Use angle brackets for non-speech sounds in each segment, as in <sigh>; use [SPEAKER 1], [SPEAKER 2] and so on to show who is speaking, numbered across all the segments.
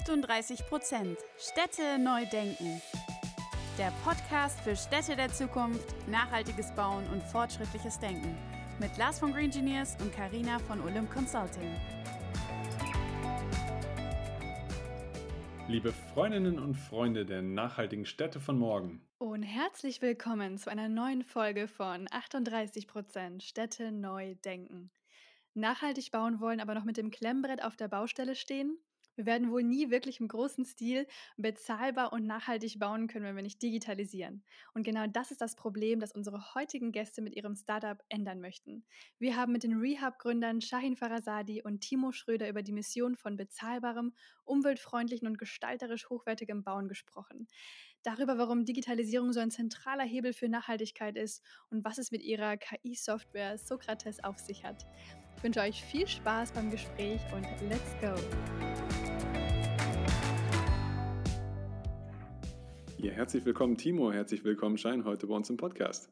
[SPEAKER 1] 38 Prozent Städte neu denken. Der Podcast für Städte der Zukunft, nachhaltiges Bauen und fortschrittliches Denken. Mit Lars von Green Engineers und Karina von Olymp Consulting.
[SPEAKER 2] Liebe Freundinnen und Freunde der nachhaltigen Städte von morgen.
[SPEAKER 1] Und herzlich willkommen zu einer neuen Folge von 38 Prozent Städte neu denken. Nachhaltig bauen wollen, aber noch mit dem Klemmbrett auf der Baustelle stehen? Wir werden wohl nie wirklich im großen Stil bezahlbar und nachhaltig bauen können, wenn wir nicht digitalisieren. Und genau das ist das Problem, das unsere heutigen Gäste mit ihrem Startup ändern möchten. Wir haben mit den Rehab-Gründern Shahin Farasadi und Timo Schröder über die Mission von bezahlbarem, umweltfreundlichen und gestalterisch hochwertigem Bauen gesprochen. Darüber, warum Digitalisierung so ein zentraler Hebel für Nachhaltigkeit ist und was es mit ihrer KI-Software Sokrates auf sich hat. Ich wünsche euch viel Spaß beim Gespräch und let's go!
[SPEAKER 2] Ja, herzlich willkommen, Timo. Herzlich willkommen, Schein, heute bei uns im Podcast.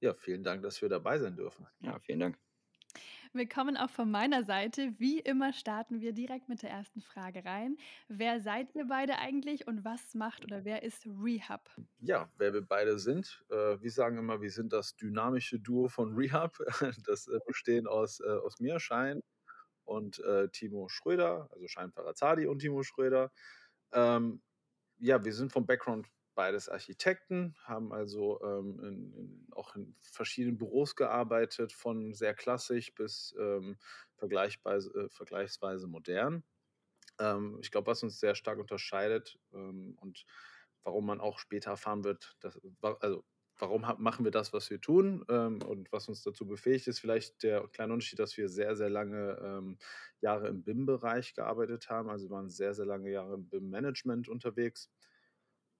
[SPEAKER 3] Ja, vielen Dank, dass wir dabei sein dürfen.
[SPEAKER 4] Ja, vielen Dank.
[SPEAKER 1] Willkommen auch von meiner Seite. Wie immer starten wir direkt mit der ersten Frage rein. Wer seid ihr beide eigentlich und was macht oder wer ist Rehab?
[SPEAKER 3] Ja, wer wir beide sind. Äh, wir sagen immer, wir sind das dynamische Duo von Rehab. <laughs> Das äh, bestehen aus, äh, aus mir, Schein, und Timo Schröder, also Schein Farazadi und Timo Schröder. Ähm, ja, wir sind vom Background beides Architekten, haben also ähm, in, in, auch in verschiedenen Büros gearbeitet, von sehr klassisch bis ähm, vergleichsweise, äh, vergleichsweise modern. Ähm, ich glaube, was uns sehr stark unterscheidet ähm, und warum man auch später erfahren wird, dass, also warum machen wir das, was wir tun ähm, und was uns dazu befähigt, ist vielleicht der kleine Unterschied, dass wir sehr, sehr lange ähm, Jahre im BIM-Bereich gearbeitet haben. Also wir waren sehr, sehr lange Jahre im BIM-Management unterwegs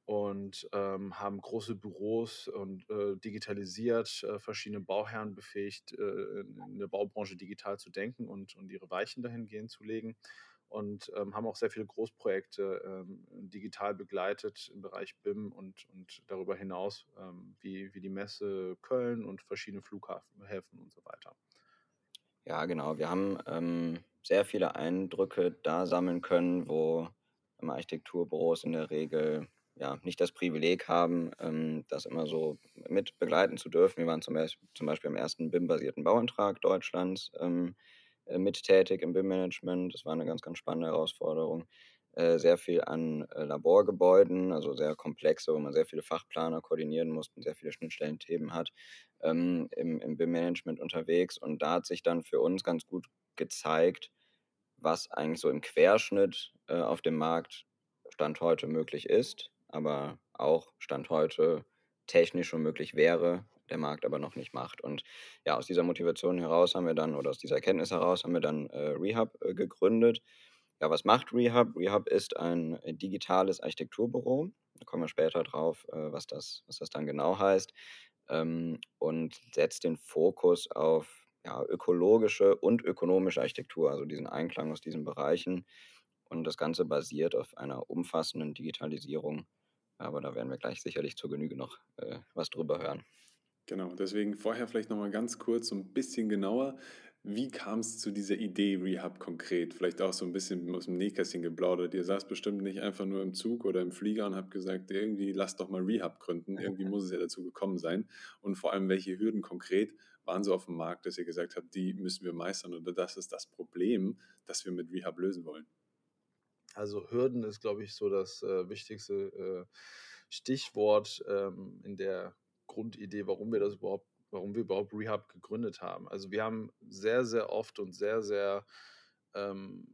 [SPEAKER 3] und ähm, haben große Büros und äh, digitalisiert, äh, verschiedene Bauherren befähigt, äh, in der Baubranche digital zu denken und, und ihre Weichen dahingehend zu legen und ähm, haben auch sehr viele Großprojekte ähm, digital begleitet im Bereich BIM und, und darüber hinaus, ähm, wie, wie die Messe Köln und verschiedene Flughäfen und so weiter.
[SPEAKER 4] Ja, genau. Wir haben ähm, sehr viele Eindrücke da sammeln können, wo Architekturbüros in der Regel ja, nicht das Privileg haben, ähm, das immer so mit begleiten zu dürfen. Wir waren zum Beispiel, zum Beispiel am ersten BIM-basierten Bauantrag Deutschlands ähm, äh, mit tätig im BIM-Management. Das war eine ganz, ganz spannende Herausforderung. Äh, sehr viel an äh, Laborgebäuden, also sehr komplexe, wo man sehr viele Fachplaner koordinieren muss und sehr viele Schnittstellenthemen hat, ähm, im, im BIM-Management unterwegs. Und da hat sich dann für uns ganz gut gezeigt, was eigentlich so im Querschnitt äh, auf dem Markt Stand heute möglich ist, aber auch Stand heute technisch schon möglich wäre, der Markt aber noch nicht macht. Und ja, aus dieser Motivation heraus haben wir dann, oder aus dieser Erkenntnis heraus, haben wir dann äh, Rehab äh, gegründet. Ja, was macht Rehab? Rehab ist ein äh, digitales Architekturbüro. Da kommen wir später drauf, äh, was, das, was das dann genau heißt. Ähm, und setzt den Fokus auf ja, ökologische und ökonomische Architektur, also diesen Einklang aus diesen Bereichen. Und das Ganze basiert auf einer umfassenden Digitalisierung. Aber da werden wir gleich sicherlich zur Genüge noch äh, was drüber hören.
[SPEAKER 2] Genau, deswegen vorher vielleicht nochmal ganz kurz, so ein bisschen genauer. Wie kam es zu dieser Idee Rehab konkret? Vielleicht auch so ein bisschen aus dem Nähkästchen geplaudert. Ihr saßt bestimmt nicht einfach nur im Zug oder im Flieger und habt gesagt, irgendwie lasst doch mal Rehab gründen. <laughs> Irgendwie muss es ja dazu gekommen sein. Und vor allem, welche Hürden konkret waren so auf dem Markt, dass ihr gesagt habt, die müssen wir meistern oder das ist das Problem, das wir mit Rehab lösen wollen?
[SPEAKER 3] Also Hürden ist, glaube ich, so das äh, wichtigste äh, Stichwort ähm, in der Grundidee, warum wir das überhaupt, warum wir überhaupt Rehab gegründet haben. Also wir haben sehr, sehr oft und sehr, sehr, ähm,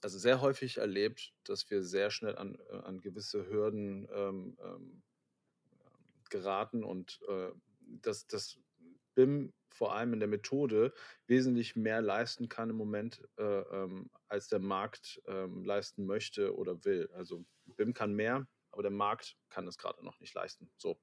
[SPEAKER 3] also sehr häufig erlebt, dass wir sehr schnell an, äh, an gewisse Hürden ähm, ähm, geraten und äh, dass das BIM vor allem in der Methode wesentlich mehr leisten kann im Moment, äh, ähm, als der Markt ähm, leisten möchte oder will. Also BIM kann mehr, aber der Markt kann es gerade noch nicht leisten. So.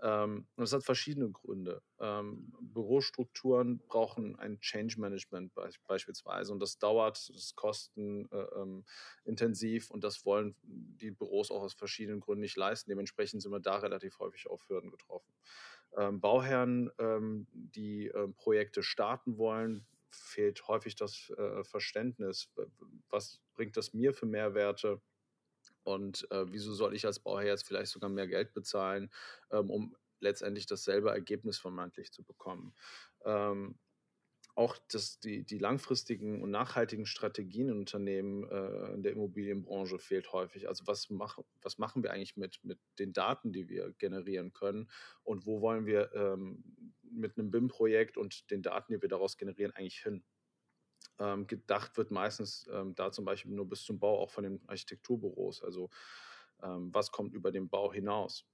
[SPEAKER 3] Ähm, das hat verschiedene Gründe. Ähm, Bürostrukturen brauchen ein Change Management be beispielsweise und das dauert, das ist kostenintensiv äh, ähm, und das wollen die Büros auch aus verschiedenen Gründen nicht leisten. Dementsprechend sind wir da relativ häufig auf Hürden getroffen. Ähm, Bauherren, ähm, die ähm, Projekte starten wollen, fehlt häufig das äh, Verständnis. Was bringt das mir für Mehrwerte? Und äh, wieso soll ich als Bauherr jetzt vielleicht sogar mehr Geld bezahlen, ähm, um letztendlich dasselbe Ergebnis vermeintlich zu bekommen? Ähm, auch das, die, die langfristigen und nachhaltigen Strategien in Unternehmen äh, in der Immobilienbranche fehlt häufig. Also was, mach, was machen wir eigentlich mit, mit den Daten, die wir generieren können und wo wollen wir ähm, mit einem BIM-Projekt und den Daten, die wir daraus generieren, eigentlich hin? Ähm, gedacht wird meistens ähm, da zum Beispiel nur bis zum Bau auch von den Architekturbüros. Also ähm, was kommt über den Bau hinaus?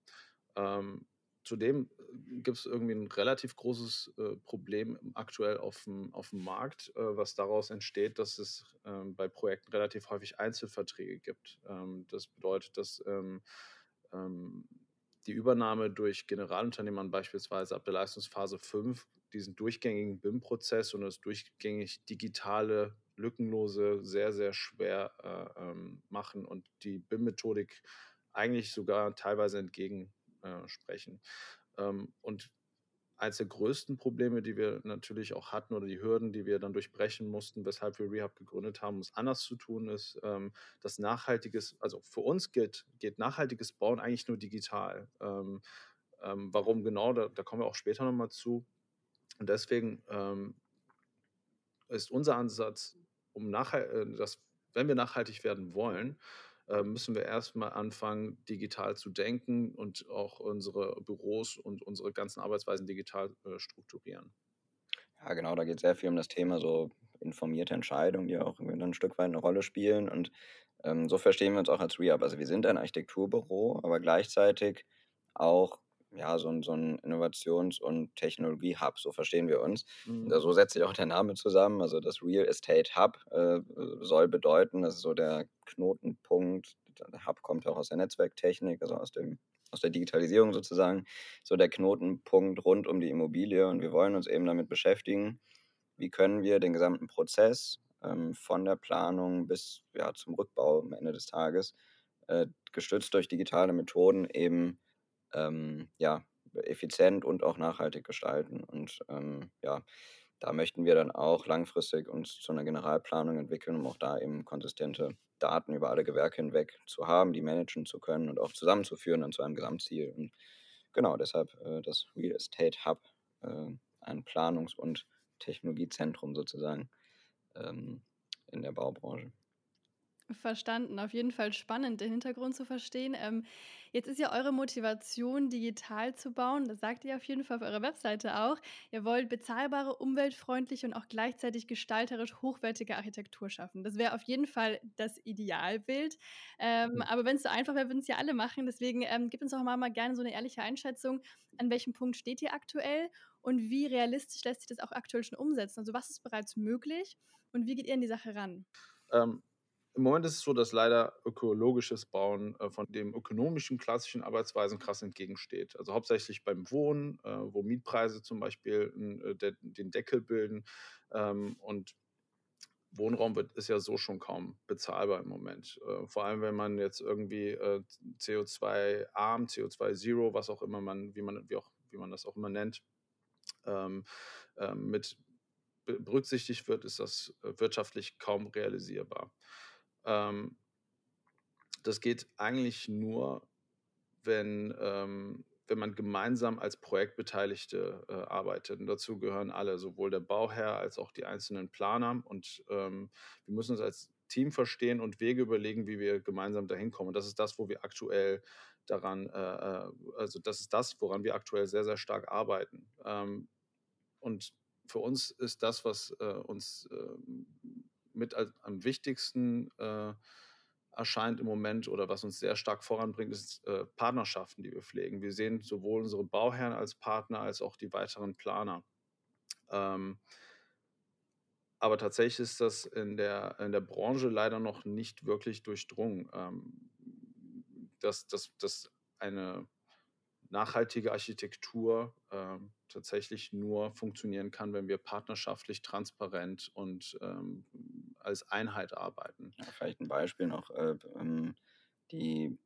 [SPEAKER 3] Zudem äh, gibt es irgendwie ein relativ großes äh, Problem aktuell auf dem, auf dem Markt, äh, was daraus entsteht, dass es ähm, bei Projekten relativ häufig Einzelverträge gibt. Ähm, das bedeutet, dass ähm, ähm die Übernahme durch Generalunternehmern beispielsweise ab der Leistungsphase 5 diesen durchgängigen BIM-Prozess und das durchgängig digitale, lückenlose sehr, sehr schwer äh, ähm, machen und die BIM-Methodik eigentlich sogar teilweise entgegensprechen. Äh, ähm, und eines der größten Probleme, die wir natürlich auch hatten oder die Hürden, die wir dann durchbrechen mussten, weshalb wir Rehab gegründet haben, um es anders zu tun, ist, ähm, dass nachhaltiges, also für uns geht, geht nachhaltiges Bauen eigentlich nur digital. Ähm, ähm, warum genau, da, da, kommen wir auch später nochmal zu. Und deswegen ähm, ist unser Ansatz, um nachher, äh, dass, wenn wir nachhaltig werden wollen, müssen wir erstmal anfangen, digital zu denken und auch unsere Büros und unsere ganzen Arbeitsweisen digital äh, strukturieren.
[SPEAKER 4] Ja, genau, da geht sehr viel um das Thema so informierte Entscheidungen, die auch ein Stück weit eine Rolle spielen. Und ähm, so verstehen wir uns auch als ReUp. Also wir sind ein Architekturbüro, aber gleichzeitig auch ja, so ein, so ein Innovations- und Technologie-Hub, so verstehen wir uns. Mhm. So setzt sich auch der Name zusammen. Also das Real Estate Hub äh, soll bedeuten, das ist so der Knotenpunkt. Der Hub kommt auch aus der Netzwerktechnik, also aus, dem, aus der Digitalisierung sozusagen. So der Knotenpunkt rund um die Immobilie. Und wir wollen uns eben damit beschäftigen, wie können wir den gesamten Prozess ähm, von der Planung bis ja, zum Rückbau am Ende des Tages, äh, gestützt durch digitale Methoden eben ähm, ja, effizient und auch nachhaltig gestalten. Und ähm, ja, da möchten wir dann auch langfristig uns zu einer Generalplanung entwickeln, um auch da eben konsistente Daten über alle Gewerke hinweg zu haben, die managen zu können und auch zusammenzuführen dann zu einem Gesamtziel. Und genau deshalb äh, das Real Estate Hub, äh, ein Planungs- und Technologiezentrum sozusagen ähm, in der Baubranche.
[SPEAKER 1] Verstanden, auf jeden Fall spannend, den Hintergrund zu verstehen. Ähm, jetzt ist ja eure Motivation, digital zu bauen. Das sagt ihr auf jeden Fall auf eurer Webseite auch. Ihr wollt bezahlbare, umweltfreundliche und auch gleichzeitig gestalterisch hochwertige Architektur schaffen. Das wäre auf jeden Fall das Idealbild. Ähm, mhm. Aber wenn es so einfach wäre, würden es ja alle machen. Deswegen ähm, gebt uns auch mal, mal gerne so eine ehrliche Einschätzung. An welchem Punkt steht ihr aktuell und wie realistisch lässt sich das auch aktuell schon umsetzen? Also, was ist bereits möglich und wie geht ihr in die Sache ran?
[SPEAKER 3] Ähm, im Moment ist es so, dass leider ökologisches Bauen äh, von dem ökonomischen klassischen Arbeitsweisen krass entgegensteht. Also hauptsächlich beim Wohnen, äh, wo Mietpreise zum Beispiel äh, de den Deckel bilden ähm, und Wohnraum wird, ist ja so schon kaum bezahlbar im Moment. Vor allem, wenn man jetzt irgendwie äh, CO2-arm, CO2-Zero, was auch immer man, wie man, wie auch, wie man das auch immer nennt, ähm, ähm mit berücksichtigt wird, ist das wirtschaftlich kaum realisierbar. Ähm, das geht eigentlich nur, wenn, ähm, wenn man gemeinsam als Projektbeteiligte äh, arbeitet. Und dazu gehören alle, sowohl der Bauherr als auch die einzelnen Planer. Und ähm, wir müssen uns als Team verstehen und Wege überlegen, wie wir gemeinsam dahin kommen. Und das ist das, wo wir aktuell daran, äh, äh also das ist das, woran wir aktuell sehr, sehr stark arbeiten. Ähm, und für uns ist das, was äh, uns äh, mit als, am wichtigsten äh, erscheint im Moment oder was uns sehr stark voranbringt, ist äh, Partnerschaften, die wir pflegen. Wir sehen sowohl unsere Bauherren als Partner als auch die weiteren Planer. Ähm, aber tatsächlich ist das in der, in der Branche leider noch nicht wirklich durchdrungen, ähm, dass, dass, dass eine nachhaltige Architektur ähm, tatsächlich nur funktionieren kann, wenn wir partnerschaftlich, transparent und ähm, als Einheit arbeiten.
[SPEAKER 4] Ja, vielleicht ein Beispiel noch. Äh, ähm, die,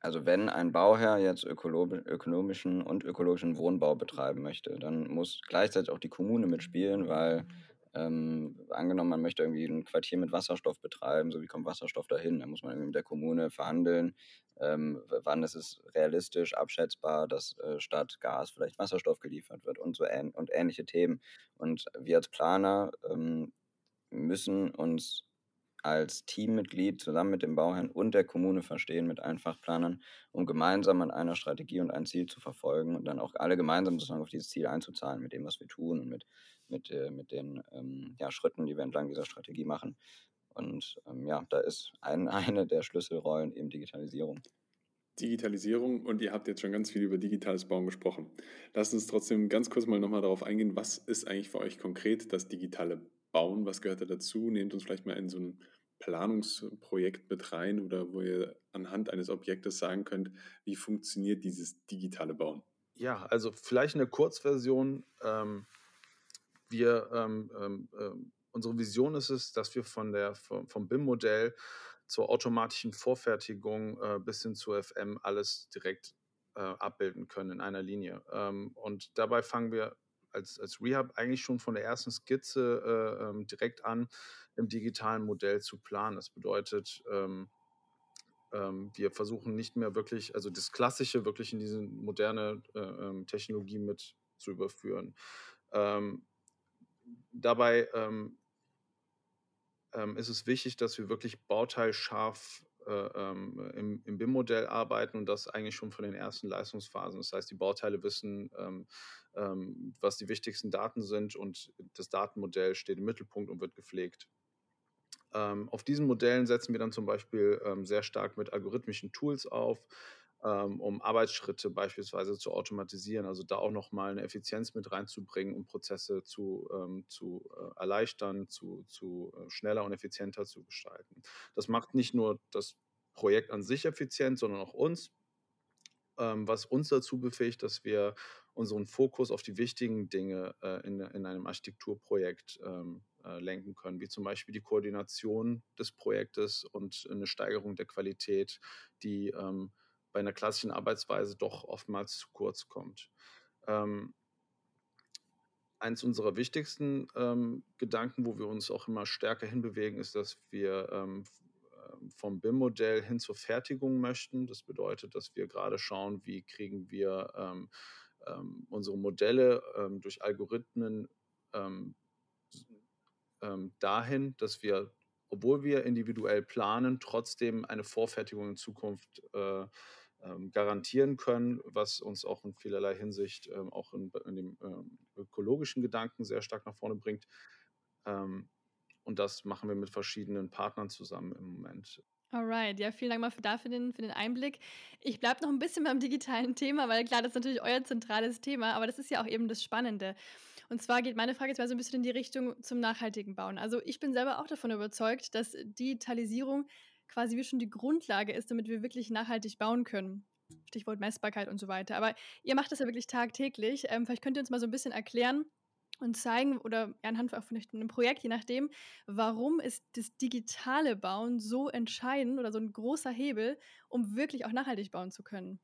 [SPEAKER 4] also wenn ein Bauherr jetzt ökonomischen und ökologischen Wohnbau betreiben möchte, dann muss gleichzeitig auch die Kommune mitspielen, weil Ähm, angenommen, man möchte irgendwie ein Quartier mit Wasserstoff betreiben, so wie kommt Wasserstoff dahin? Da muss man irgendwie mit der Kommune verhandeln. Ähm, wann ist es realistisch, abschätzbar, dass äh, statt Gas vielleicht Wasserstoff geliefert wird und so ähn und ähnliche Themen. Und wir als Planer ähm, müssen uns als Teammitglied zusammen mit dem Bauherrn und der Kommune verstehen, mit allen Fachplanern, um gemeinsam an einer Strategie und ein Ziel zu verfolgen und dann auch alle gemeinsam sozusagen auf dieses Ziel einzuzahlen, mit dem, was wir tun und mit, mit, äh, mit den ähm, ja, Schritten, die wir entlang dieser Strategie machen. Und ähm, ja, da ist ein, <laughs> eine der Schlüsselrollen eben Digitalisierung.
[SPEAKER 2] Digitalisierung und ihr habt jetzt schon ganz viel über digitales Bauen gesprochen. Lasst uns trotzdem ganz kurz mal nochmal darauf eingehen, was ist eigentlich für euch konkret das digitale Bauen? Was gehört da dazu? Nehmt uns vielleicht mal in so ein Planungsprojekt mit rein oder wo ihr anhand eines Objektes sagen könnt, wie funktioniert dieses digitale Bauen?
[SPEAKER 3] Ja, also vielleicht eine Kurzversion. Ähm, wir, ähm, ähm, ähm unsere Vision ist es, dass wir von der, vom, BIM-Modell zur automatischen Vorfertigung äh, bis hin zur FM alles direkt äh, abbilden können in einer Linie. Ähm, und dabei fangen wir als, als Rehab eigentlich schon von der ersten Skizze äh, ähm, direkt an, im digitalen Modell zu planen. Das bedeutet, ähm, ähm, wir versuchen nicht mehr wirklich, also das Klassische wirklich in diese moderne äh, ähm, Technologie mit zu überführen. Ähm, dabei ähm, ist es wichtig, dass wir wirklich bauteilscharf ähm, im, im BIM-Modell arbeiten und das eigentlich schon von den ersten Leistungsphasen. Das heißt, die Bauteile wissen, ähm, ähm, was die wichtigsten Daten sind und das Datenmodell steht im Mittelpunkt und wird gepflegt. Ähm, auf diesen Modellen setzen wir dann zum Beispiel ähm, sehr stark mit algorithmischen Tools auf, um Arbeitsschritte beispielsweise zu automatisieren, also da auch nochmal eine Effizienz mit reinzubringen, um Prozesse zu, ähm, zu äh, erleichtern, zu, zu äh, schneller und effizienter zu gestalten. Das macht nicht nur das Projekt an sich effizient, sondern auch uns, ähm, was uns dazu befähigt, dass wir unseren Fokus auf die wichtigen Dinge äh, in, in einem Architekturprojekt ähm, äh, lenken können, wie zum Beispiel die Koordination des Projektes und eine Steigerung der Qualität, die ähm, bei einer klassischen Arbeitsweise doch oftmals zu kurz kommt. Ähm, eins unserer wichtigsten ähm, Gedanken, wo wir uns auch immer stärker hinbewegen, ist, dass wir ähm, ähm vom BIM-Modell hin zur Fertigung möchten. Das bedeutet, dass wir gerade schauen, wie kriegen wir ähm, ähm, unsere Modelle ähm, durch Algorithmen dahin, dass wir, obwohl wir individuell planen, trotzdem eine Vorfertigung in Zukunft äh, ähm, garantieren können, was uns auch in vielerlei Hinsicht ähm, auch in, in dem ähm, ökologischen Gedanken sehr stark nach vorne bringt. Ähm, und das machen wir mit verschiedenen Partnern zusammen im Moment.
[SPEAKER 1] Alright, ja, vielen Dank mal für, dafür den, für den Einblick. Ich bleibe noch ein bisschen beim digitalen Thema, weil klar, das ist natürlich euer zentrales Thema, aber das ist ja auch eben das Spannende. Und zwar geht meine Frage jetzt mal so ein bisschen in die Richtung zum nachhaltigen Bauen. Also ich bin selber auch davon überzeugt, dass Digitalisierung quasi wie schon die Grundlage ist, damit wir wirklich nachhaltig bauen können. Stichwort Messbarkeit und so weiter. Aber ihr macht das ja wirklich tagtäglich. Ähm, vielleicht könnt ihr uns mal so ein bisschen erklären und zeigen oder anhand von einem Projekt, je nachdem, warum ist das digitale Bauen so entscheidend oder so ein großer Hebel, um wirklich auch nachhaltig bauen zu können?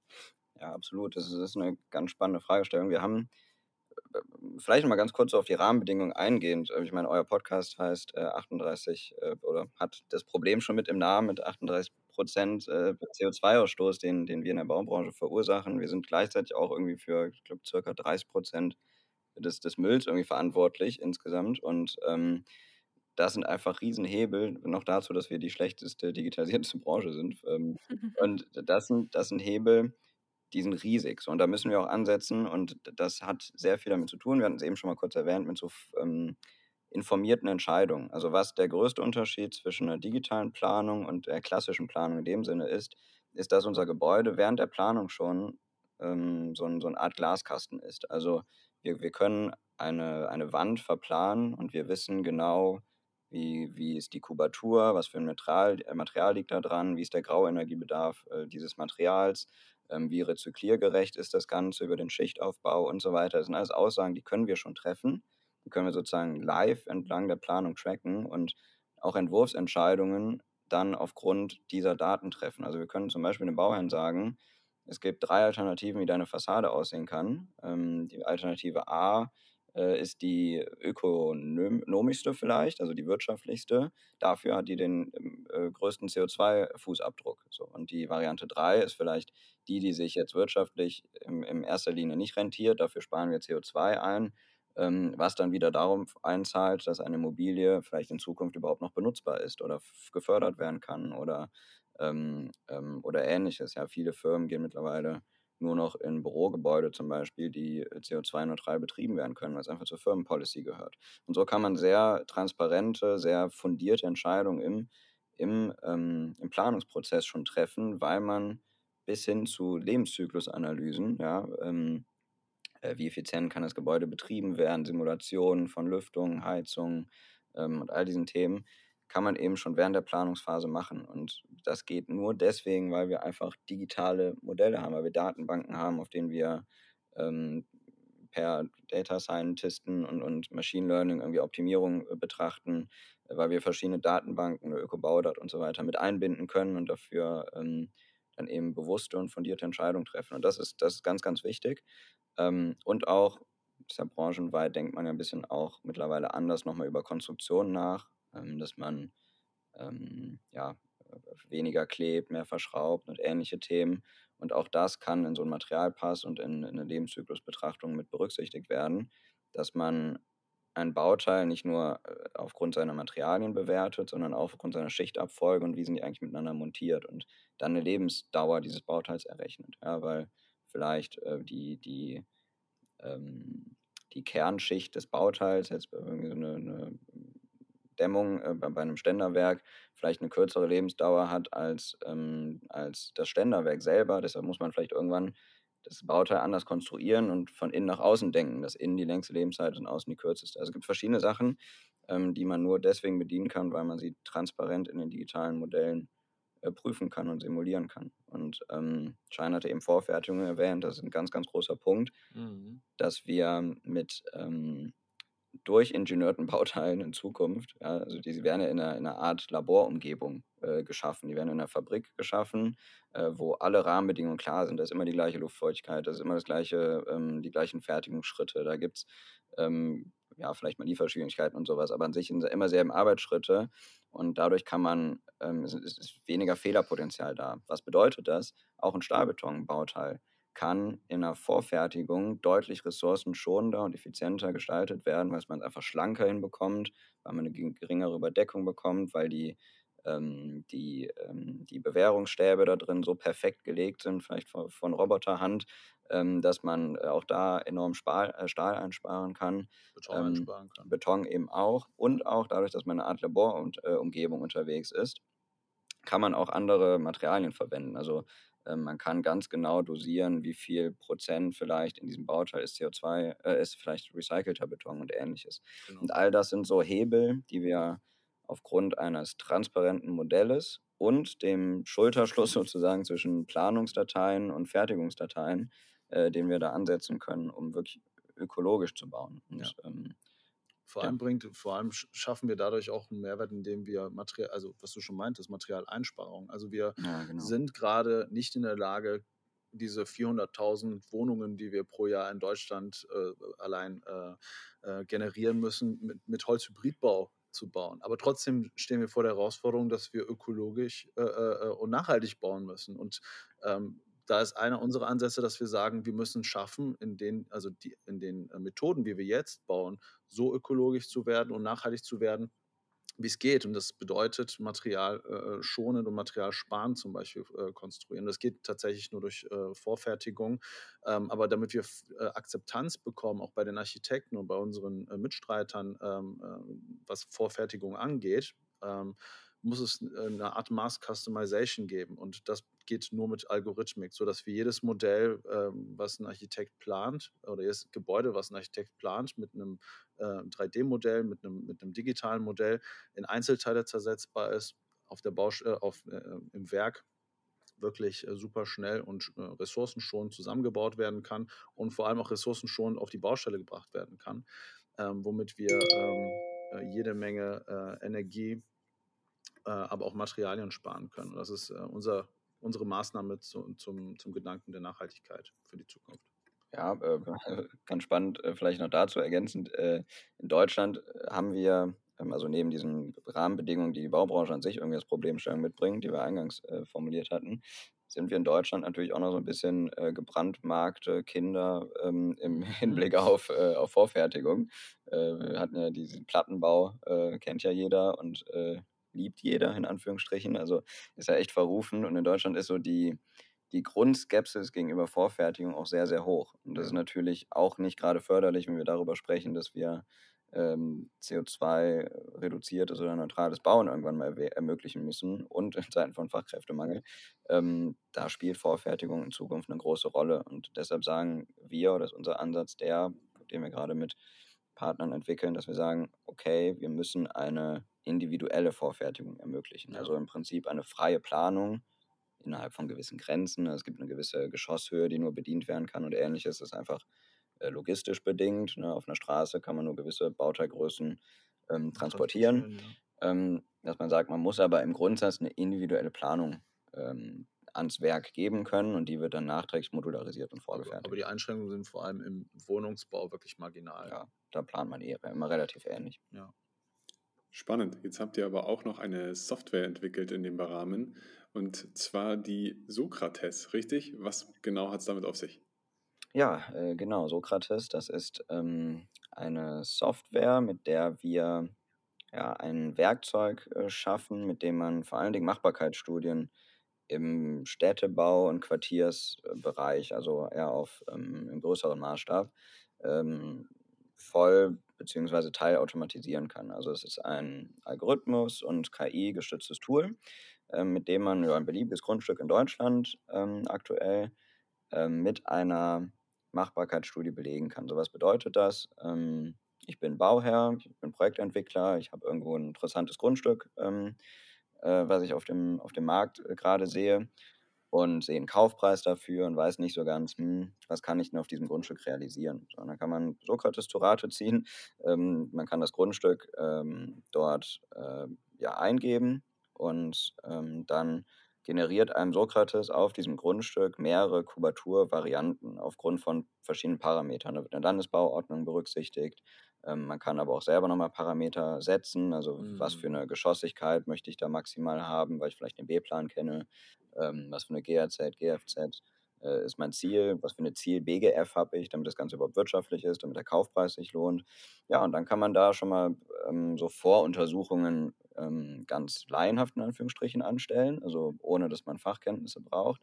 [SPEAKER 4] Ja, absolut. Das ist, das ist eine ganz spannende Fragestellung. Wir haben vielleicht noch mal ganz kurz auf die Rahmenbedingungen eingehend. Äh, ich meine, euer Podcast heißt äh, 38 äh, oder hat das Problem schon mit im Namen mit 38 Prozent äh, CO2-Ausstoß, den, den wir in der Baubranche verursachen. Wir sind gleichzeitig auch irgendwie für, ich glaube, circa 30 Prozent des, des Mülls irgendwie verantwortlich insgesamt. Und ähm, das sind einfach Riesenhebel, noch dazu, dass wir die schlechteste digitalisierte <laughs> Branche sind. Ähm, <laughs> und das sind, das sind Hebel, die sind riesig. So, und da müssen wir auch ansetzen und das hat sehr viel damit zu tun. Wir hatten es eben schon mal kurz erwähnt mit so ähm, informierten Entscheidungen. Also was der größte Unterschied zwischen einer digitalen Planung und der klassischen Planung in dem Sinne ist, ist, dass unser Gebäude während der Planung schon ähm, so, ein, so eine Art Glaskasten ist. Also wir, wir können eine, eine Wand verplanen und wir wissen genau, wie, wie ist die Kubatur, was für ein Material, äh, Material liegt da dran, wie ist der Grauenergiebedarf äh, dieses Materials, wie rezykliergerecht ist das Ganze über den Schichtaufbau und so weiter. Das sind alles Aussagen, die können wir schon treffen. Die können wir sozusagen live entlang der Planung tracken und auch Entwurfsentscheidungen dann aufgrund dieser Daten treffen. Also wir können zum Beispiel dem Bauherrn sagen, es gibt drei Alternativen, wie deine Fassade aussehen kann. Ähm, die Alternative A ist die ökonomischste vielleicht, also die wirtschaftlichste. Dafür hat die den ähm, äh, größten CO2-Fußabdruck. So. Und die Variante 3 ist vielleicht die, die sich jetzt wirtschaftlich in, in erster Linie nicht rentiert. Dafür sparen wir CO2 ein, ähm, was dann wieder darum einzahlt, dass eine Immobilie vielleicht in Zukunft überhaupt noch benutzbar ist oder gefördert werden kann oder, ähm, ähm, oder ähnliches. Ja, viele Firmen gehen mittlerweile nur noch in Bürogebäude zum Beispiel, die CO2-neutral betrieben werden können, weil es einfach zur Firmenpolicy gehört. Und so kann man sehr transparente, sehr fundierte Entscheidungen im, im, ähm, im Planungsprozess schon treffen, weil man bis hin zu Lebenszyklusanalysen, ja, ähm, äh, wie effizient kann das Gebäude betrieben werden, Simulationen von Lüftung, Heizung ähm, und all diesen Themen, kann man eben schon während der Planungsphase machen. Und das geht nur deswegen, weil wir einfach digitale Modelle haben, weil wir Datenbanken haben, auf denen wir ähm, per Data Scientisten und, und Machine Learning irgendwie Optimierung äh, betrachten, weil wir verschiedene Datenbanken, Ökobaudat und so weiter mit einbinden können und dafür ähm, dann eben bewusste und fundierte Entscheidungen treffen. Und das ist, das ist ganz, ganz wichtig. Ähm, und auch, ist ja branchenweit, denkt man ja ein bisschen auch mittlerweile anders nochmal über Konstruktionen nach dass man ähm, ja, weniger klebt, mehr verschraubt und ähnliche Themen. Und auch das kann in so einen Materialpass und in, in eine Lebenszyklusbetrachtung mit berücksichtigt werden, dass man ein Bauteil nicht nur äh, aufgrund seiner Materialien bewertet, sondern auch aufgrund seiner Schichtabfolge und wie sind die eigentlich miteinander montiert und dann eine Lebensdauer dieses Bauteils errechnet. Ja, weil vielleicht äh, die, die, ähm, die Kernschicht des Bauteils jetzt irgendwie so eine, eine Dämmung äh, bei, einem Ständerwerk vielleicht eine kürzere Lebensdauer hat als, ähm, als das Ständerwerk selber. Deshalb muss man vielleicht irgendwann das Bauteil anders konstruieren und von innen nach außen denken, dass innen die längste Lebenszeit und außen die kürzeste. Also es gibt verschiedene Sachen, ähm, die man nur deswegen bedienen kann, weil man sie transparent in den digitalen Modellen äh, prüfen kann und simulieren kann. Und ähm, Schein hatte eben Vorfertigung erwähnt, das ist ein ganz, ganz großer Punkt, mhm. dass wir mit ähm, durchingenieurten Bauteilen in Zukunft. Ja, also die werden ja in einer, in einer Art Laborumgebung äh, geschaffen. Die werden in einer Fabrik geschaffen, äh, wo alle Rahmenbedingungen klar sind. Da ist immer die gleiche Luftfeuchtigkeit, da ist immer das gleiche, ähm, die gleichen Fertigungsschritte. Da gibt es ähm, ja vielleicht mal Lieferschwierigkeiten und sowas, aber an sich sind immer selben Arbeitsschritte und dadurch kann man, ähm, es ist weniger Fehlerpotenzial da. Was bedeutet das? Auch ein Stahlbetonbauteil kann in der Vorfertigung deutlich ressourcenschonender und effizienter gestaltet werden, weil man es einfach schlanker hinbekommt, weil man eine geringere Überdeckung bekommt, weil die, ähm, die, ähm, die Bewährungsstäbe da drin so perfekt gelegt sind, vielleicht von, von Roboterhand, ähm, dass man auch da enorm Stahl, äh, Stahl einsparen kann.
[SPEAKER 3] Beton ähm, einsparen kann.
[SPEAKER 4] Beton eben auch. Und auch dadurch, dass man eine Art Laborumgebung äh, unterwegs ist, kann man auch andere Materialien verwenden. Also man kann ganz genau dosieren, wie viel Prozent vielleicht in diesem Bauteil ist CO2, äh, ist vielleicht recycelter Beton und ähnliches. Genau. Und all das sind so Hebel, die wir aufgrund eines transparenten Modells und dem Schulterschluss <laughs> sozusagen zwischen Planungsdateien und Fertigungsdateien, äh, den wir da ansetzen können, um wirklich ökologisch zu bauen. Und, ja. ähm,
[SPEAKER 3] vor allem bringt, vor allem schaffen wir dadurch auch einen Mehrwert, indem wir Material, also was du schon meintest, Materialeinsparung. Also wir ja, genau. sind gerade nicht in der Lage, diese 400.000 Wohnungen, die wir pro Jahr in Deutschland äh, allein äh, äh, generieren müssen, mit, mit Holzhybridbau zu bauen. Aber trotzdem stehen wir vor der Herausforderung, dass wir ökologisch äh, äh, äh, und nachhaltig bauen müssen. Und ähm, da ist einer unserer Ansätze, dass wir sagen, wir müssen schaffen, in den, also die, in den äh, Methoden, wie wir jetzt bauen, so ökologisch zu werden und nachhaltig zu werden, wie es geht. Und das bedeutet Material äh, schonend und Material sparen zum Beispiel äh, konstruieren. Das geht tatsächlich nur durch äh, Vorfertigung. Ähm, aber damit wir äh, Akzeptanz bekommen, auch bei den Architekten und bei unseren äh, Mitstreitern, ähm, was Vorfertigung angeht, ähm, muss es eine Art Mass Customization geben. Und das geht nur mit Algorithmik, sodass wir jedes Modell, ähm, was ein Architekt plant, oder jedes Gebäude, was ein Architekt plant, mit einem äh, 3D-Modell, mit einem, mit einem digitalen Modell in Einzelteile zersetzbar ist, auf der Bausch äh, auf, äh, im Werk wirklich äh, super schnell und äh, ressourcenschonend zusammengebaut werden kann und vor allem auch ressourcenschonend auf die Baustelle gebracht werden kann, ähm, womit wir ähm, äh, jede Menge Energie äh, aber auch Materialien sparen können. Das ist äh, unser, unsere Maßnahme zu, zum, zum Gedanken der Nachhaltigkeit für die Zukunft.
[SPEAKER 4] Ja, äh, <laughs> ganz spannend, vielleicht noch dazu ergänzend. In Deutschland haben wir, ähm, also neben diesen Rahmenbedingungen, die die Baubranche an sich irgendwie als Problemstellung mitbringt, die wir eingangs formuliert hatten, sind wir in Deutschland natürlich auch noch so ein bisschen äh, gebrandmarkte Kinder ähm, im <laughs>
[SPEAKER 3] Mhm.
[SPEAKER 4] Hinblick auf, äh, auf Vorfertigung. Äh, wir hatten ja diesen Plattenbau, kennt ja jeder und liebt jeder, in Anführungsstrichen. Also ist ja echt verrufen und in Deutschland ist so die die Grundskepsis gegenüber Vorfertigung auch sehr, sehr hoch. Und das ist natürlich auch nicht gerade förderlich, wenn wir darüber sprechen, dass wir ähm, CO2-reduziertes oder neutrales Bauen irgendwann mal ermöglichen müssen und in Zeiten von Fachkräftemangel. Ähm, da spielt Vorfertigung in Zukunft eine große Rolle. Und deshalb sagen wir, oder ist unser Ansatz der, den wir gerade mit Partnern entwickeln, dass wir sagen, okay, wir müssen eine individuelle Vorfertigung ermöglichen. Also im Prinzip eine freie Planung innerhalb von gewissen Grenzen. Es gibt eine gewisse Geschosshöhe, die nur bedient werden kann und ähnliches. Das ist einfach äh, logistisch bedingt. Ne? Auf einer Straße kann man nur gewisse Bauteilgrößen ähm, transportieren.
[SPEAKER 3] ja.
[SPEAKER 4] Ähm, dass man sagt, man muss aber im Grundsatz eine individuelle Planung ähm, ans Werk geben können und die wird dann nachträglich modularisiert und vorgefertigt.
[SPEAKER 3] aber die Einschränkungen sind vor allem im Wohnungsbau wirklich marginal.
[SPEAKER 4] ja, da plant man eh immer relativ ähnlich.
[SPEAKER 2] Spannend. Jetzt habt ihr aber auch noch eine Software entwickelt in dem Rahmen und zwar die Sokrates, richtig? Was genau hat es damit auf sich?
[SPEAKER 4] Ja, äh, genau, Sokrates, das ist ähm, eine Software, mit der wir ja, ein Werkzeug äh, schaffen, mit dem man vor allen Dingen Machbarkeitsstudien im Städtebau- und Quartiersbereich, also eher auf ähm, im größeren Maßstab, ähm, voll bzw. teilautomatisieren kann. Also es ist ein Algorithmus und KI-gestütztes Tool, ähm, mit dem man ja, ein beliebiges Grundstück in Deutschland ähm, aktuell ähm, mit einer Machbarkeitsstudie belegen kann. So was bedeutet das? Ähm, ich bin Bauherr, ich bin Projektentwickler, ich habe irgendwo ein interessantes Grundstück, äh, was ich auf dem, auf dem Markt äh, gerade sehe und sehe einen Kaufpreis dafür und weiß nicht so ganz, hm, was kann ich denn auf diesem Grundstück realisieren. So, dann kann man Sokrates zu Rate <laughs> ziehen, ähm, man kann das Grundstück ähm, dort äh, ja, eingeben und ähm, dann generiert einem Sokrates auf diesem Grundstück mehrere Kubaturvarianten aufgrund von verschiedenen Parametern. Da wird eine Landesbauordnung berücksichtigt. Ähm, man kann aber auch selber nochmal Parameter setzen, also was für
[SPEAKER 3] Mhm.
[SPEAKER 4] eine Geschossigkeit möchte ich da maximal haben, weil ich vielleicht den B-Plan kenne, ähm, was für eine GAZ, GFZ äh, ist mein Ziel, was für eine Ziel-BGF habe ich, damit das Ganze überhaupt wirtschaftlich ist, damit der Kaufpreis sich lohnt. Ja, und dann kann man da schon mal ähm, so Voruntersuchungen ähm, ganz laienhaft in Anführungsstrichen anstellen, also ohne dass man Fachkenntnisse braucht.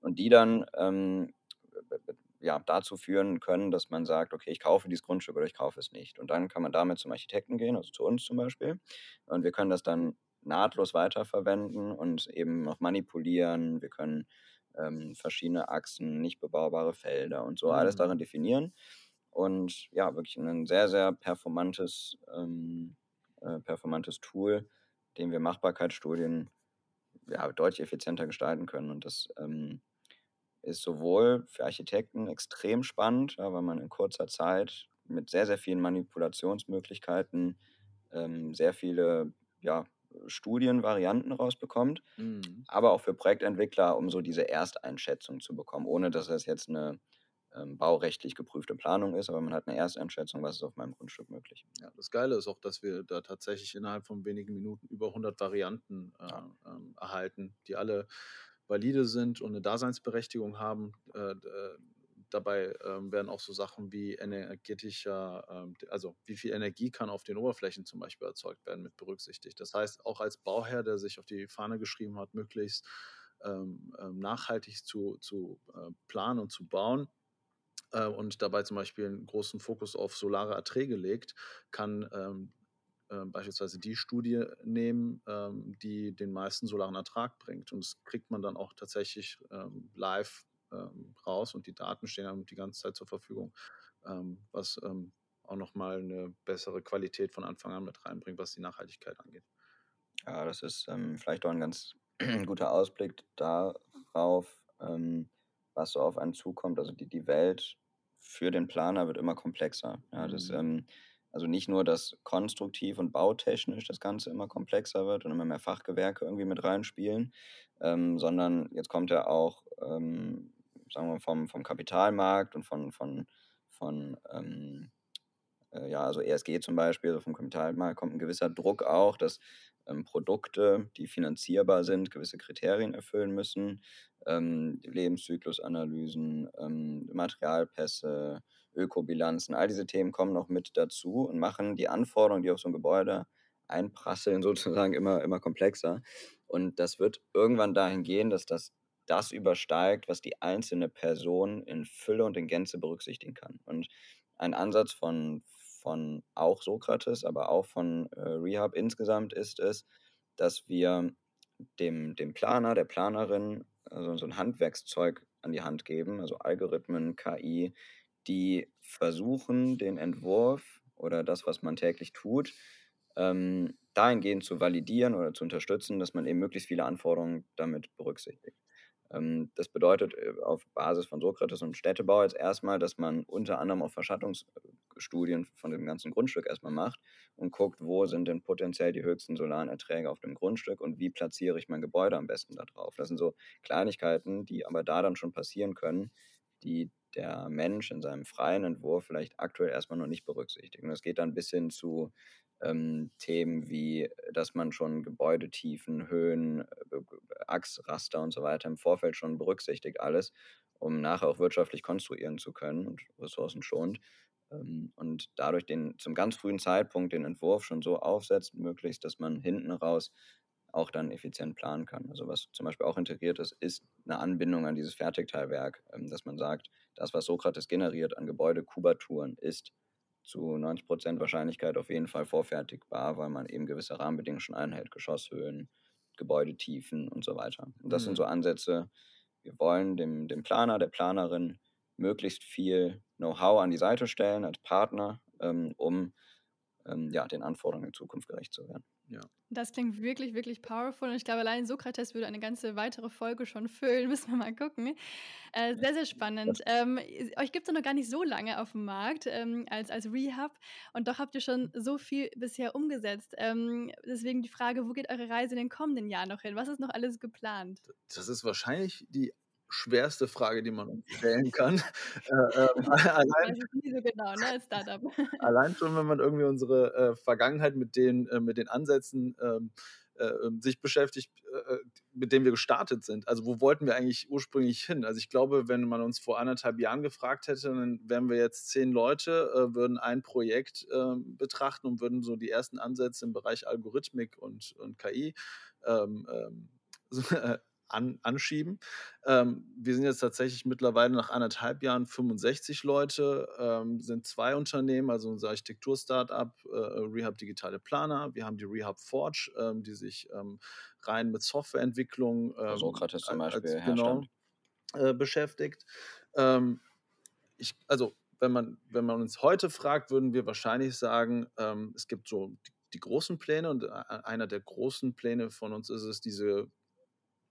[SPEAKER 4] Und die dann ähm, ja, dazu führen können, dass man sagt, okay, ich kaufe dieses Grundstück oder ich kaufe es nicht. Und dann kann man damit zum Architekten gehen, also zu uns zum Beispiel. Und wir können das dann nahtlos weiterverwenden und eben noch manipulieren. Wir können ähm, verschiedene Achsen, nicht bebaubare Felder und so alles
[SPEAKER 3] Mhm.
[SPEAKER 4] darin definieren. Und ja, wirklich ein sehr, sehr performantes, ähm, äh, performantes Tool, dem wir Machbarkeitsstudien ja, deutlich effizienter gestalten können. Und das ähm, ist sowohl für Architekten extrem spannend, ja, weil man in kurzer Zeit mit sehr, sehr vielen Manipulationsmöglichkeiten ähm, sehr viele ja, Studienvarianten rausbekommt,
[SPEAKER 3] Mhm.
[SPEAKER 4] aber auch für Projektentwickler, um so diese Ersteinschätzung zu bekommen, ohne dass das jetzt eine ähm, baurechtlich geprüfte Planung ist, aber man hat eine Ersteinschätzung, was ist auf meinem Grundstück möglich.
[SPEAKER 3] Ja, das Geile ist auch, dass wir da tatsächlich innerhalb von wenigen Minuten über 100 Varianten äh,
[SPEAKER 4] Ja.
[SPEAKER 3] ähm, erhalten, die alle valide sind und eine Daseinsberechtigung haben. Äh, äh, dabei ähm, werden auch so Sachen wie energetischer, ähm, also wie viel Energie kann auf den Oberflächen zum Beispiel erzeugt werden, mit berücksichtigt. Das heißt, auch als Bauherr, der sich auf die Fahne geschrieben hat, möglichst ähm, ähm, nachhaltig zu, zu äh, planen und zu bauen, äh, und dabei zum Beispiel einen großen Fokus auf solare Erträge legt, kann ähm, äh, beispielsweise die Studie nehmen, ähm, die den meisten solaren Ertrag bringt. Und das kriegt man dann auch tatsächlich ähm, live ähm, raus und die Daten stehen einem die ganze Zeit zur Verfügung, ähm, was ähm, auch nochmal eine bessere Qualität von Anfang an mit reinbringt, was die Nachhaltigkeit angeht.
[SPEAKER 4] Ja, das ist ähm, vielleicht auch ein ganz <clears throat> guter Ausblick darauf, ähm, was so auf einen zukommt. Also die, die Welt für den Planer wird immer komplexer. Ja, das,
[SPEAKER 3] Mhm.
[SPEAKER 4] ähm, also nicht nur, dass konstruktiv und bautechnisch das Ganze immer komplexer wird und immer mehr Fachgewerke irgendwie mit reinspielen, ähm, sondern jetzt kommt ja auch ähm, sagen wir, vom, vom Kapitalmarkt und von, von, von ähm, äh, ja, also ESG zum Beispiel, also vom Kapitalmarkt kommt ein gewisser Druck auch, dass ähm, Produkte, die finanzierbar sind, gewisse Kriterien erfüllen müssen. Ähm, Lebenszyklusanalysen, ähm, Materialpässe, Ökobilanzen, all diese Themen kommen noch mit dazu und machen die Anforderungen, die auf so ein Gebäude einprasseln, <laughs> sozusagen immer, immer komplexer. Und das wird irgendwann dahin gehen, dass das das übersteigt, was die einzelne Person in Fülle und in Gänze berücksichtigen kann. Und ein Ansatz von, von auch Sokrates, aber auch von äh, Rehab insgesamt ist es, dass wir dem, dem Planer, der Planerin also so ein Handwerkszeug an die Hand geben, also Algorithmen, KI, die versuchen, den Entwurf oder das, was man täglich tut, ähm, dahingehend zu validieren oder zu unterstützen, dass man eben möglichst viele Anforderungen damit berücksichtigt. Ähm, das bedeutet äh, auf Basis von Sokrates und Städtebau jetzt erstmal, dass man unter anderem auch Verschattungsstudien von dem ganzen Grundstück erstmal macht und guckt, wo sind denn potenziell die höchsten solaren Erträge auf dem Grundstück und wie platziere ich mein Gebäude am besten da drauf. Das sind so Kleinigkeiten, die aber da dann schon passieren können, die der Mensch in seinem freien Entwurf vielleicht aktuell erstmal noch nicht berücksichtigt. Und das geht dann bis hin zu ähm, Themen wie, dass man schon Gebäudetiefen, Höhen, äh, Achsraster und so weiter im Vorfeld schon berücksichtigt, alles, um nachher auch wirtschaftlich konstruieren zu können und Ressourcen schont. Ähm, und dadurch den zum ganz frühen Zeitpunkt den Entwurf schon so aufsetzt, möglichst, dass man hinten raus auch dann effizient planen kann. Also was zum Beispiel auch integriert ist, ist eine Anbindung an dieses Fertigteilwerk, ähm, dass man sagt, das, was Sokrates generiert an Gebäudekubaturen, ist zu 90 Prozent Wahrscheinlichkeit auf jeden Fall vorfertigbar, weil man eben gewisse Rahmenbedingungen schon einhält, Geschosshöhen, Gebäudetiefen und so weiter. Und das mhm. sind so Ansätze, wir wollen dem, dem Planer, der Planerin möglichst viel Know-how an die Seite stellen als Partner, ähm, um ähm, ja, den Anforderungen in Zukunft gerecht zu werden.
[SPEAKER 3] Ja.
[SPEAKER 1] Das klingt wirklich, wirklich powerful. Und ich glaube, allein Sokrates würde eine ganze weitere Folge schon füllen. <laughs> Müssen wir mal gucken. Äh, sehr, sehr spannend. Ähm, euch gibt es noch gar nicht so lange auf dem Markt ähm, als, als Rehab. Und doch habt ihr schon so viel bisher umgesetzt. Ähm, deswegen die Frage, wo geht eure Reise in den kommenden Jahren noch hin? Was ist noch alles geplant?
[SPEAKER 3] Das ist wahrscheinlich die schwerste Frage, die man uns <laughs> stellen kann. äh, <laughs> äh, allein,
[SPEAKER 1] so genau, ne, Startup.
[SPEAKER 3] allein <laughs> schon, wenn man irgendwie unsere äh, Vergangenheit mit den, äh, mit den Ansätzen ähm, äh, ähm, sich beschäftigt, äh, mit denen wir gestartet sind. Also wo wollten wir eigentlich ursprünglich hin? Also ich glaube, wenn man uns vor anderthalb Jahren gefragt hätte, dann wären wir jetzt zehn Leute, würden ein Projekt ähm, betrachten und würden so die ersten Ansätze im Bereich Algorithmik und, und KI ähm, ähm, an, anschieben. Ähm, wir sind jetzt tatsächlich mittlerweile nach anderthalb Jahren 65 Leute, ähm, sind zwei Unternehmen, also unser Architektur-Startup, äh, Rehab Digitale Planer. Wir haben die Rehab Forge, ähm, die sich ähm, rein mit Softwareentwicklung
[SPEAKER 4] ähm, Sokrates zum Beispiel
[SPEAKER 3] als, genau, äh, beschäftigt. Ähm, ich, also wenn man, wenn man uns heute fragt, würden wir wahrscheinlich sagen, ähm, es gibt so die, die großen Pläne und äh, einer der großen Pläne von uns ist es, diese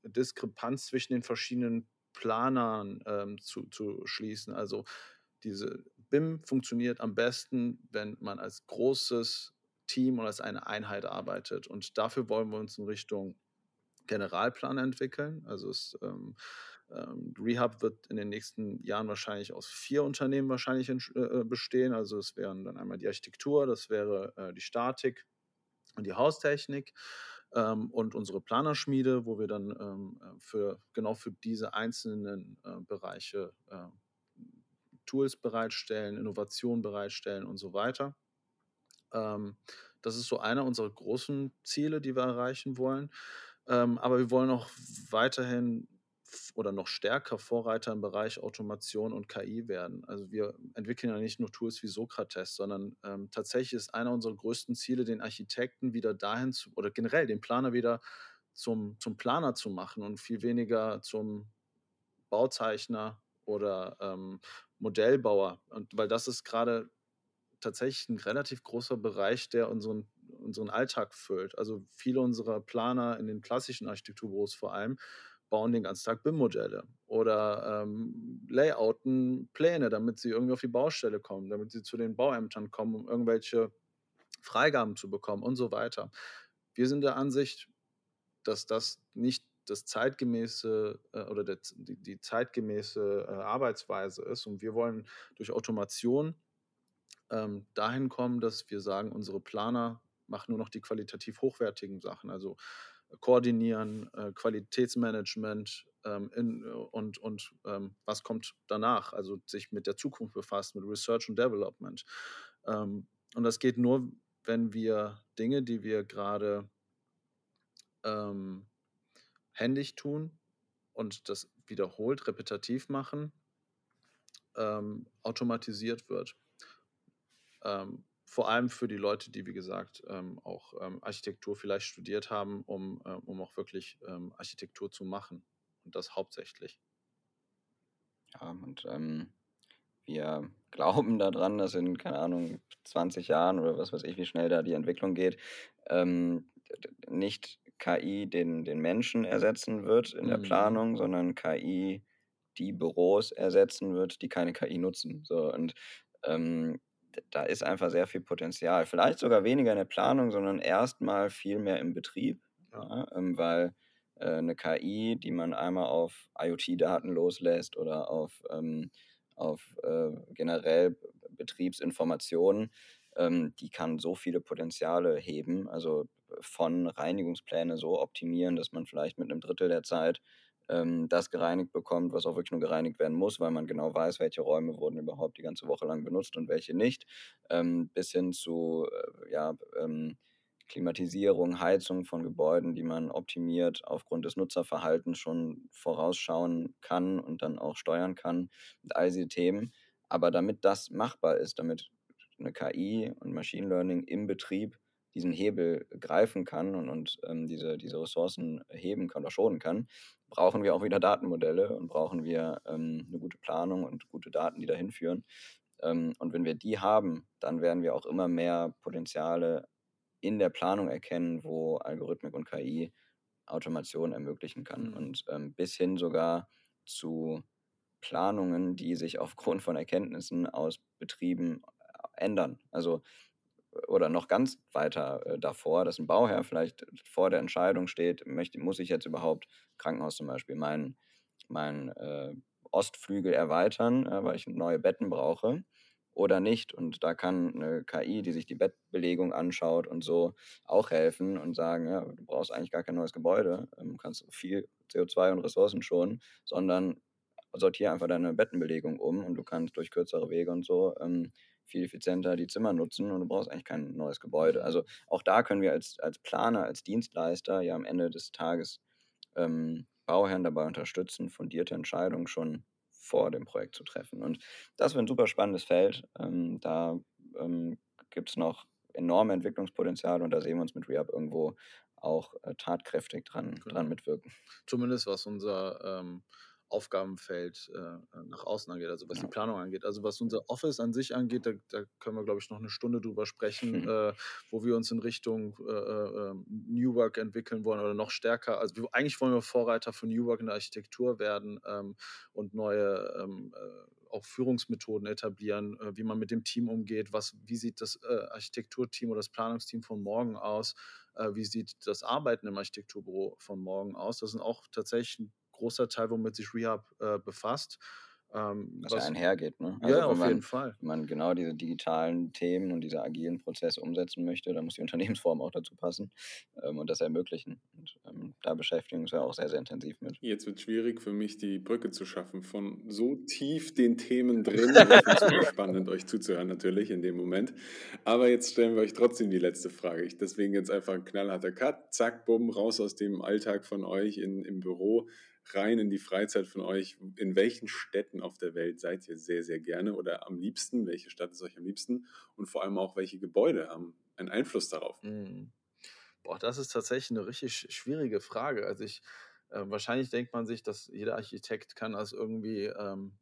[SPEAKER 3] Diskrepanz zwischen den verschiedenen Planern ähm, zu, zu schließen. Also diese BIM funktioniert am besten, wenn man als großes Team oder als eine Einheit arbeitet. Und dafür wollen wir uns in Richtung Generalplan entwickeln. Also es, ähm, ähm, Rehab wird in den nächsten Jahren wahrscheinlich aus vier Unternehmen wahrscheinlich in, äh, bestehen. Also es wären dann einmal die Architektur, das wäre äh, die Statik und die Haustechnik und unsere Planerschmiede, wo wir dann ähm, äh, für genau für diese einzelnen äh, Bereiche äh, Tools bereitstellen, Innovationen bereitstellen und so weiter. Ähm, das ist so einer unserer großen Ziele, die wir erreichen wollen. Ähm, aber wir wollen auch weiterhin oder noch stärker Vorreiter im Bereich Automation und KI werden. Also wir entwickeln ja nicht nur Tools wie Sokrates, sondern ähm, tatsächlich ist einer unserer größten Ziele, den Architekten wieder dahin zu, oder generell den Planer wieder zum, zum Planer zu machen und viel weniger zum Bauzeichner oder ähm, Modellbauer. Und weil das ist gerade tatsächlich ein relativ großer Bereich, der unseren, unseren Alltag füllt. Also viele unserer Planer in den klassischen Architekturbüros vor allem bauen den ganzen Tag BIM-Modelle oder ähm, layouten Pläne, damit sie irgendwie auf die Baustelle kommen, damit sie zu den Bauämtern kommen, um irgendwelche Freigaben zu bekommen und so weiter. Wir sind der Ansicht, dass das nicht das zeitgemäße äh, oder der, die, die, zeitgemäße äh, Arbeitsweise ist. Und wir wollen durch Automation ähm, dahin kommen, dass wir sagen, unsere Planer machen nur noch die qualitativ hochwertigen Sachen, also koordinieren, äh, Qualitätsmanagement ähm, in, und, und ähm, was kommt danach, also sich mit der Zukunft befasst, mit Research und Development. Ähm, und das geht nur, wenn wir Dinge, die wir gerade ähm, händig tun und das wiederholt, repetitiv machen, ähm, automatisiert wird. Ähm, vor allem für die Leute, die, wie gesagt, ähm, auch ähm, Architektur vielleicht studiert haben, um, äh, um auch wirklich ähm, Architektur zu machen. Und das hauptsächlich.
[SPEAKER 4] Ja, und ähm, wir <laughs> glauben daran, dass in, keine Ahnung, 20 Jahren oder was weiß ich, wie schnell da die Entwicklung geht, ähm, nicht KI den, den Menschen ersetzen wird in der mhm. Planung, sondern KI die Büros ersetzen wird, die keine KI nutzen. So, und ähm, da ist einfach sehr viel Potenzial. Vielleicht sogar weniger in der Planung, sondern erstmal viel mehr im Betrieb, ja, ähm, weil äh, eine KI, die man einmal auf IoT-Daten loslässt oder auf, ähm, auf äh, generell Betriebsinformationen, ähm, die kann so viele Potenziale heben. Also von Reinigungspläne so optimieren, dass man vielleicht mit einem Drittel der Zeit ähm, das gereinigt bekommt, was auch wirklich nur gereinigt werden muss, weil man genau weiß, welche Räume wurden überhaupt die ganze Woche lang benutzt und welche nicht, ähm, bis hin zu äh, ja, ähm, Klimatisierung, Heizung von Gebäuden, die man optimiert aufgrund des Nutzerverhaltens schon vorausschauen kann und dann auch steuern kann und all diese Themen. Aber damit das machbar ist, damit eine KI und Machine Learning im Betrieb diesen Hebel greifen kann und, und ähm, diese, diese Ressourcen heben kann oder schonen kann, brauchen wir auch wieder Datenmodelle und brauchen wir ähm, eine gute Planung und gute Daten, die dahin führen. Ähm, und wenn wir die haben, dann werden wir auch immer mehr Potenziale in der Planung erkennen, wo Algorithmik und KI Automation ermöglichen kann. Mhm. Und ähm, bis hin sogar zu Planungen, die sich aufgrund von Erkenntnissen aus Betrieben äh, ändern. Also oder noch ganz weiter äh, davor, dass ein Bauherr vielleicht vor der Entscheidung steht, möchte, muss ich jetzt überhaupt Krankenhaus zum Beispiel meinen mein, äh, Ostflügel erweitern, äh, weil ich neue Betten brauche oder nicht. Und da kann eine KI, die sich die Bettbelegung anschaut und so auch helfen und sagen, ja, du brauchst eigentlich gar kein neues Gebäude, ähm, kannst viel CO2 und Ressourcen schonen, sondern sortiere einfach deine Bettenbelegung um und du kannst durch kürzere Wege und so ähm, viel effizienter die Zimmer nutzen und du brauchst eigentlich kein neues Gebäude. Also auch da können wir als, als Planer, als Dienstleister ja am Ende des Tages ähm, Bauherren dabei unterstützen, fundierte Entscheidungen schon vor dem Projekt zu treffen. Und das wird ein super spannendes Feld. Ähm, da ähm, gibt es noch enorme Entwicklungspotenzial und da sehen wir uns mit Rehab irgendwo auch äh, tatkräftig dran, genau. dran mitwirken.
[SPEAKER 3] Zumindest was unser ähm, Aufgabenfeld äh, nach außen angeht, also was die Planung angeht. Also was unser Office an sich angeht, da, da können wir, glaube ich, noch eine Stunde drüber sprechen, mhm. äh, wo wir uns in Richtung äh, äh ähm, New Work entwickeln wollen oder noch stärker. Also wir, eigentlich wollen wir Vorreiter von New Work in der Architektur werden ähm, und neue ähm, äh, auch Führungsmethoden etablieren, äh, wie man mit dem Team umgeht, was, wie sieht das Architekturteam oder das Planungsteam von morgen aus, wie sieht das Arbeiten im Architekturbüro von morgen aus. Das sind auch tatsächlich großer Teil, womit sich Rehab äh, befasst.
[SPEAKER 4] Ähm, was, was ja einhergeht, ne?
[SPEAKER 3] Also ja, auf man, jeden Fall.
[SPEAKER 4] Wenn man genau diese digitalen Themen und diese agilen Prozesse umsetzen möchte, dann muss die <laughs> Unternehmensform auch dazu passen ähm, und das ermöglichen. Und ähm, da beschäftigen wir uns ja auch sehr, sehr intensiv mit.
[SPEAKER 2] Jetzt wird es schwierig für mich, die Brücke zu schaffen von so tief den Themen <laughs> drin. Es ist spannend, euch zuzuhören natürlich in dem Moment. Aber jetzt stellen wir euch trotzdem die letzte Frage. Ich, deswegen jetzt einfach ein knallharter Cut, zack, bumm, raus aus dem Alltag von euch in, im Büro rein in die Freizeit von euch. In welchen Städten auf der Welt seid ihr sehr, sehr gerne oder am liebsten? Welche Stadt ist euch am liebsten? Und vor allem auch, welche Gebäude haben einen Einfluss darauf?
[SPEAKER 3] Mhm. Boah, das ist tatsächlich eine richtig schwierige Frage. Also ich, äh, wahrscheinlich denkt man sich, dass jeder Architekt kann das irgendwie ähm,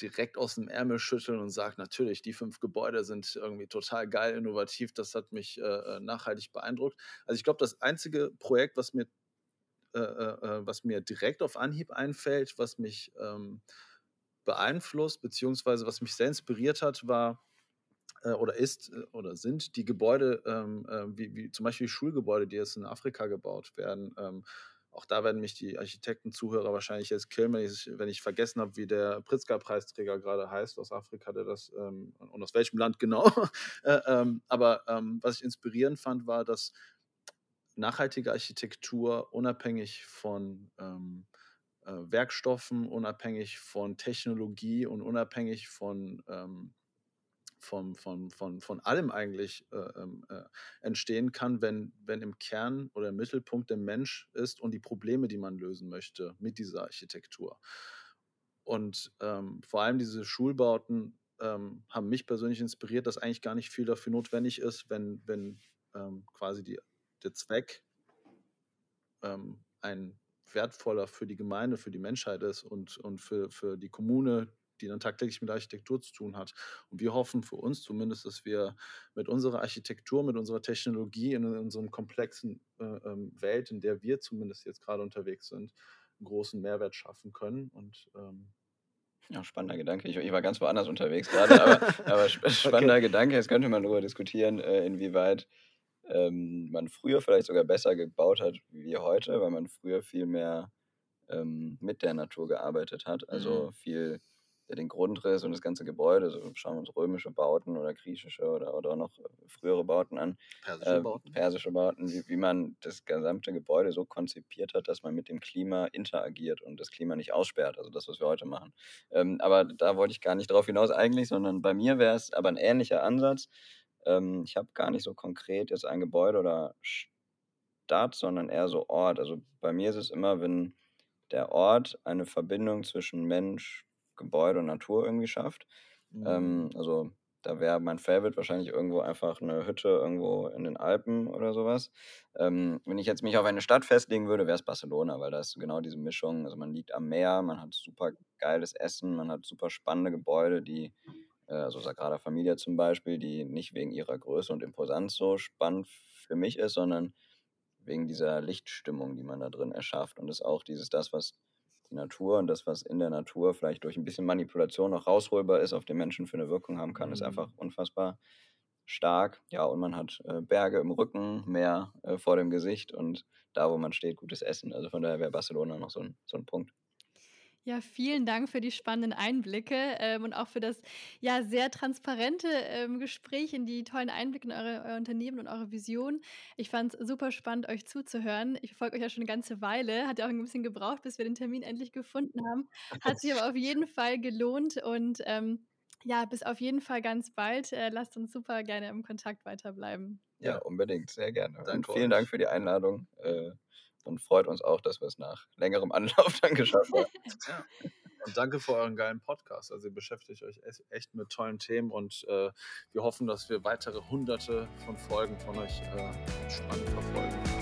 [SPEAKER 3] direkt aus dem Ärmel schütteln und sagt, natürlich, die fünf Gebäude sind irgendwie total geil, innovativ, das hat mich äh, äh nachhaltig beeindruckt. Also ich glaube, das einzige Projekt, was mir äh, äh, äh, was mir direkt auf Anhieb einfällt, was mich ähm, beeinflusst, beziehungsweise was mich sehr inspiriert hat, war äh, oder ist äh, oder sind die Gebäude, ähm, wie, wie, zum Beispiel Schulgebäude, die jetzt in Afrika gebaut werden. Ähm, auch da werden mich die Architekten-Zuhörer wahrscheinlich jetzt killen, wenn ich, wenn ich vergessen habe, wie der Pritzker-Preisträger gerade heißt aus Afrika, der das ähm, und aus welchem Land genau. <laughs> äh, ähm, aber ähm, was ich inspirierend fand, war, dass nachhaltige Architektur unabhängig von ähm, äh, Werkstoffen, unabhängig von Technologie und unabhängig von ähm, von, von, von, von allem eigentlich äh, ähm, äh, entstehen kann, wenn, wenn im Kern oder im Mittelpunkt der Mensch ist und die Probleme, die man lösen möchte mit dieser Architektur. Und ähm, vor allem diese Schulbauten ähm, haben mich persönlich inspiriert, dass eigentlich gar nicht viel dafür notwendig ist, wenn, wenn ähm, quasi die, der Zweck ähm, ein wertvoller für die Gemeinde, für die Menschheit ist und, und für, für die Kommune, die dann tagtäglich mit Architektur zu tun hat. Und wir hoffen für uns zumindest, dass wir mit unserer Architektur, mit unserer Technologie in unserem komplexen äh, ähm, Welt, in der wir zumindest jetzt gerade unterwegs sind, einen großen Mehrwert schaffen können. Und ähm,
[SPEAKER 4] ja, spannender Gedanke. Ich, ich, war ganz woanders unterwegs gerade, aber, <laughs> aber spannender okay. Gedanke. Jetzt könnte man darüber diskutieren, äh, inwieweit ähm, man früher vielleicht sogar besser gebaut hat wie heute, weil man früher viel mehr ähm, mit der Natur gearbeitet hat. Also mhm. viel den Grundriss und das ganze Gebäude, so schauen wir uns römische Bauten oder griechische oder, oder noch frühere Bauten an.
[SPEAKER 3] Persische äh, Bauten.
[SPEAKER 4] Persische Bauten, wie, wie man das gesamte Gebäude so konzipiert hat, dass man mit dem Klima interagiert und das Klima nicht aussperrt. Also das, was wir heute machen. Ähm, aber da wollte ich gar nicht drauf hinaus eigentlich, sondern bei mir wäre es aber ein ähnlicher Ansatz. Ähm, ich habe gar nicht so konkret jetzt ein Gebäude oder Stadt, sondern eher so Ort. Also bei mir ist es immer, wenn der Ort eine Verbindung zwischen Mensch, Gebäude und Natur irgendwie schafft. Mhm. Ähm, also da wäre mein Favorite wahrscheinlich irgendwo einfach eine Hütte irgendwo in den Alpen oder sowas. Ähm, wenn ich jetzt mich auf eine Stadt festlegen würde, wäre es Barcelona, weil da ist genau diese Mischung. Also man liegt am Meer, man hat super geiles Essen, man hat super spannende Gebäude, die, also Sagrada Familia zum Beispiel, die nicht wegen ihrer Größe und Imposanz so spannend für mich ist, sondern wegen dieser Lichtstimmung, die man da drin erschafft. Und das ist auch dieses, das, was die Natur und das, was in der Natur vielleicht durch ein bisschen Manipulation noch rausholbar ist, auf den Menschen für eine Wirkung haben kann, mhm. ist einfach unfassbar stark. Ja, und man hat äh, Berge im Rücken, Meer äh, vor dem Gesicht und da, wo man steht, gutes Essen. Also von daher wäre Barcelona noch so ein, so ein Punkt.
[SPEAKER 1] Ja, vielen Dank für die spannenden Einblicke ähm, und auch für das ja sehr transparente ähm, Gespräch in die tollen Einblicke in eure, euer Unternehmen und eure Vision. Ich fand es super spannend, euch zuzuhören. Ich folge euch ja schon eine ganze Weile, hat ja auch ein bisschen gebraucht, bis wir den Termin endlich gefunden haben. Hat sich aber auf jeden Fall gelohnt und ähm, ja, bis auf jeden Fall ganz bald. Äh, lasst uns super gerne im Kontakt weiterbleiben.
[SPEAKER 4] Ja, unbedingt, sehr gerne. Danke und vielen Dank für die Einladung. Äh, und freut uns auch, dass wir es nach längerem <laughs> Anlauf dann geschafft haben. <laughs>
[SPEAKER 3] ja. Und danke für euren geilen Podcast. Also ihr beschäftigt euch echt mit tollen Themen und äh, wir hoffen, dass wir weitere hunderte von Folgen von euch äh, spannend verfolgen.